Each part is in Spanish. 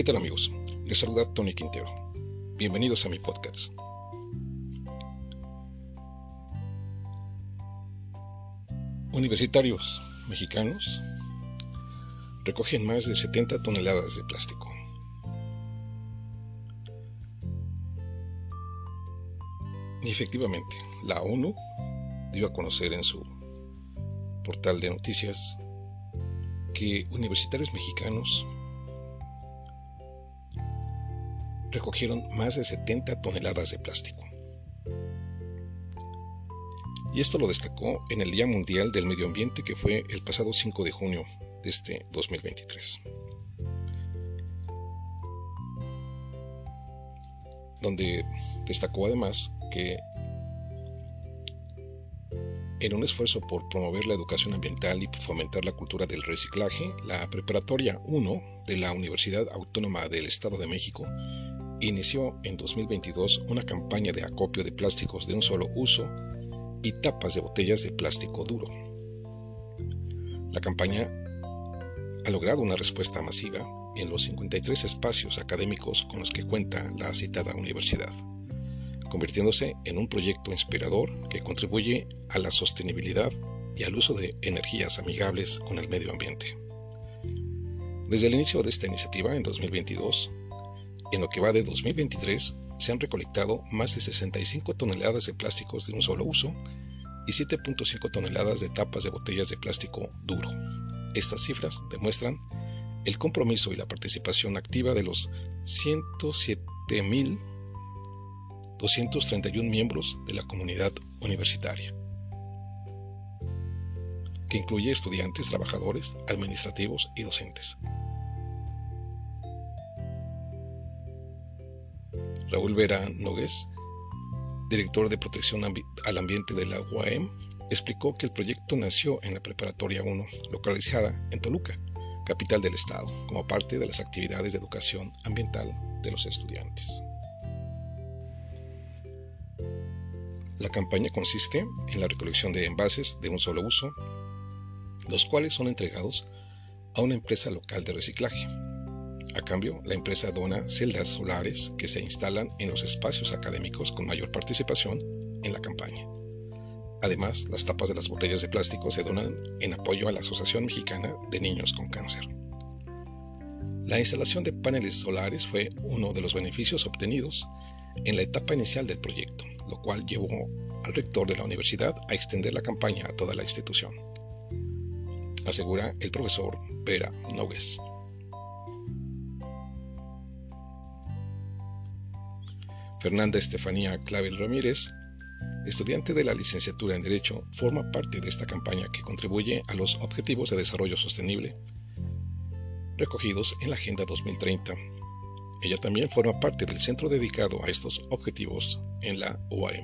¿Qué tal amigos? Les saluda Tony Quintero. Bienvenidos a mi podcast. Universitarios mexicanos recogen más de 70 toneladas de plástico. Y efectivamente, la ONU dio a conocer en su portal de noticias que universitarios mexicanos recogieron más de 70 toneladas de plástico. Y esto lo destacó en el Día Mundial del Medio Ambiente que fue el pasado 5 de junio de este 2023. Donde destacó además que en un esfuerzo por promover la educación ambiental y fomentar la cultura del reciclaje, la Preparatoria 1 de la Universidad Autónoma del Estado de México inició en 2022 una campaña de acopio de plásticos de un solo uso y tapas de botellas de plástico duro. La campaña ha logrado una respuesta masiva en los 53 espacios académicos con los que cuenta la citada universidad convirtiéndose en un proyecto inspirador que contribuye a la sostenibilidad y al uso de energías amigables con el medio ambiente. Desde el inicio de esta iniciativa en 2022, en lo que va de 2023, se han recolectado más de 65 toneladas de plásticos de un solo uso y 7.5 toneladas de tapas de botellas de plástico duro. Estas cifras demuestran el compromiso y la participación activa de los 107.000 231 miembros de la comunidad universitaria, que incluye estudiantes, trabajadores, administrativos y docentes. Raúl Vera Nogués, director de protección al ambiente de la UAM, explicó que el proyecto nació en la Preparatoria 1, localizada en Toluca, capital del estado, como parte de las actividades de educación ambiental de los estudiantes. La campaña consiste en la recolección de envases de un solo uso, los cuales son entregados a una empresa local de reciclaje. A cambio, la empresa dona celdas solares que se instalan en los espacios académicos con mayor participación en la campaña. Además, las tapas de las botellas de plástico se donan en apoyo a la Asociación Mexicana de Niños con Cáncer. La instalación de paneles solares fue uno de los beneficios obtenidos en la etapa inicial del proyecto, lo cual llevó al rector de la universidad a extender la campaña a toda la institución, asegura el profesor Vera Nogues. Fernanda Estefanía Clavel Ramírez, estudiante de la licenciatura en Derecho, forma parte de esta campaña que contribuye a los Objetivos de Desarrollo Sostenible recogidos en la Agenda 2030 ella también forma parte del centro dedicado a estos objetivos en la UAM.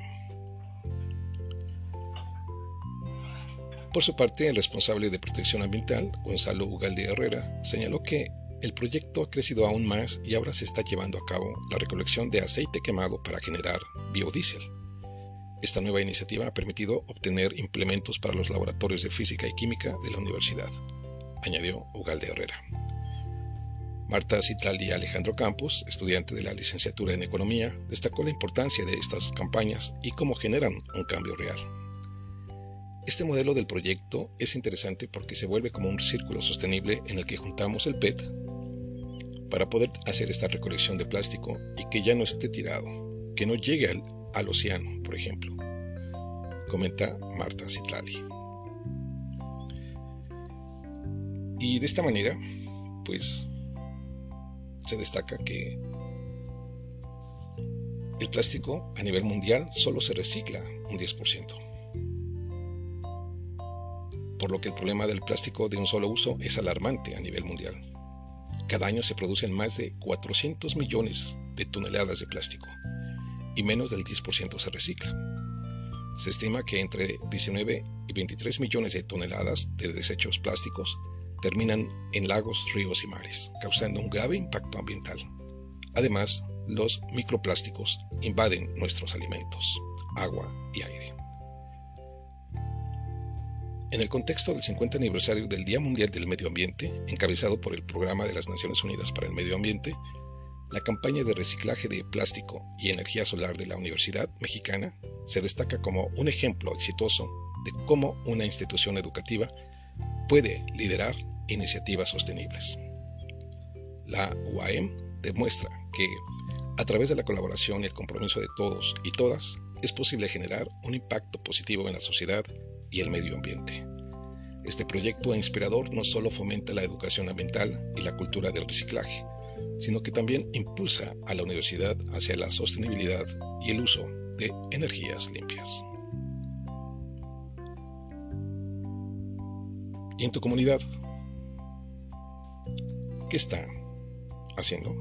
Por su parte, el responsable de protección ambiental, Gonzalo Ugalde Herrera, señaló que el proyecto ha crecido aún más y ahora se está llevando a cabo la recolección de aceite quemado para generar biodiesel. Esta nueva iniciativa ha permitido obtener implementos para los laboratorios de física y química de la universidad, añadió Ugalde Herrera. Marta Citral y Alejandro Campos, estudiante de la licenciatura en Economía, destacó la importancia de estas campañas y cómo generan un cambio real. Este modelo del proyecto es interesante porque se vuelve como un círculo sostenible en el que juntamos el PET para poder hacer esta recolección de plástico y que ya no esté tirado, que no llegue al, océano, por ejemplo, comenta Marta Citlali. Y de esta manera, pues se destaca que el plástico a nivel mundial solo se recicla un 10%. Por lo que el problema del plástico de un solo uso es alarmante a nivel mundial. Cada año se producen más de 400 millones de toneladas de plástico y menos del 10% se recicla. Se estima que entre 19 y 23 millones de toneladas de desechos plásticos terminan en lagos, ríos y mares, causando un grave impacto ambiental. Además, los microplásticos invaden nuestros alimentos, agua y aire. En el contexto del 50 aniversario del Día Mundial del Medio Ambiente, encabezado por el Programa de las Naciones Unidas para el Medio Ambiente, la campaña de reciclaje de plástico y energía solar de la Universidad Mexicana se destaca como un ejemplo exitoso de cómo una institución educativa puede liderar iniciativas sostenibles. La UAM demuestra que, a través de la colaboración y el compromiso de todos y todas, es posible generar un impacto positivo en la sociedad y el medio ambiente. Este proyecto inspirador no solo fomenta la educación ambiental y la cultura del reciclaje, sino que también impulsa a la universidad hacia la sostenibilidad y el uso de energías limpias. ¿Y en tu comunidad? ¿Qué está haciendo?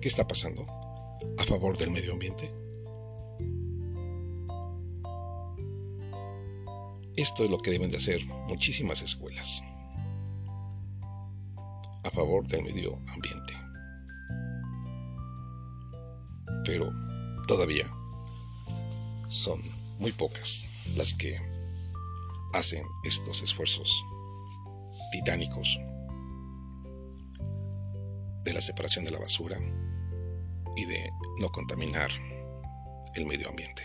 ¿Qué está pasando a favor del medio ambiente? Esto es lo que deben de hacer muchísimas escuelas a favor del medio ambiente. Pero todavía son muy pocas las que hacen estos esfuerzos titánicos de la separación de la basura y de no contaminar el medio ambiente.